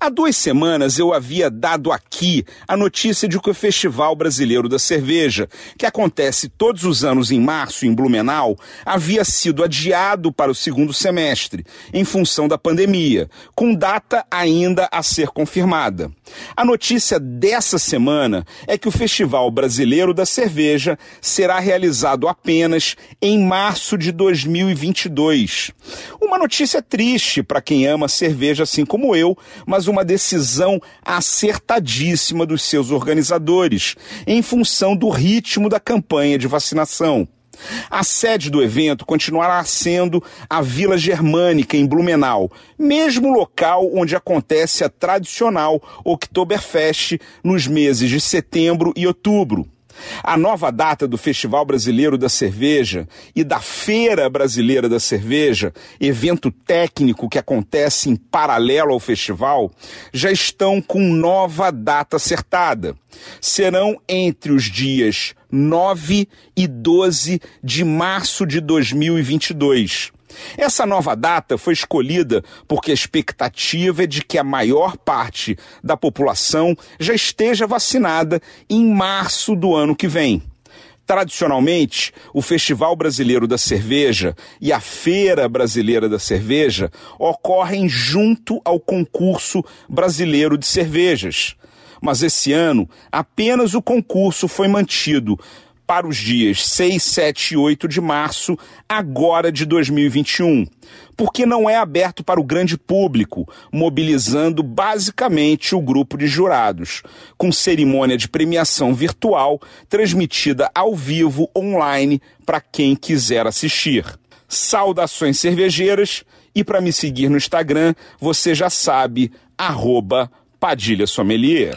Há duas semanas eu havia dado aqui a notícia de que o Festival Brasileiro da Cerveja, que acontece todos os anos em março em Blumenau, havia sido adiado para o segundo semestre, em função da pandemia, com data ainda a ser confirmada. A notícia dessa semana é que o Festival Brasileiro da Cerveja será realizado apenas em março de 2022. Uma notícia triste para quem ama cerveja assim como eu, mas uma decisão acertadíssima dos seus organizadores, em função do ritmo da campanha de vacinação. A sede do evento continuará sendo a Vila Germânica, em Blumenau, mesmo local onde acontece a tradicional Oktoberfest nos meses de setembro e outubro. A nova data do Festival Brasileiro da Cerveja e da Feira Brasileira da Cerveja, evento técnico que acontece em paralelo ao festival, já estão com nova data acertada. Serão entre os dias 9 e 12 de março de 2022. Essa nova data foi escolhida porque a expectativa é de que a maior parte da população já esteja vacinada em março do ano que vem. Tradicionalmente, o Festival Brasileiro da Cerveja e a Feira Brasileira da Cerveja ocorrem junto ao Concurso Brasileiro de Cervejas. Mas esse ano, apenas o concurso foi mantido para os dias 6, 7 e 8 de março, agora de 2021, porque não é aberto para o grande público, mobilizando basicamente o grupo de jurados, com cerimônia de premiação virtual transmitida ao vivo online para quem quiser assistir. Saudações cervejeiras e para me seguir no Instagram, você já sabe, arroba Padilha Sommelier.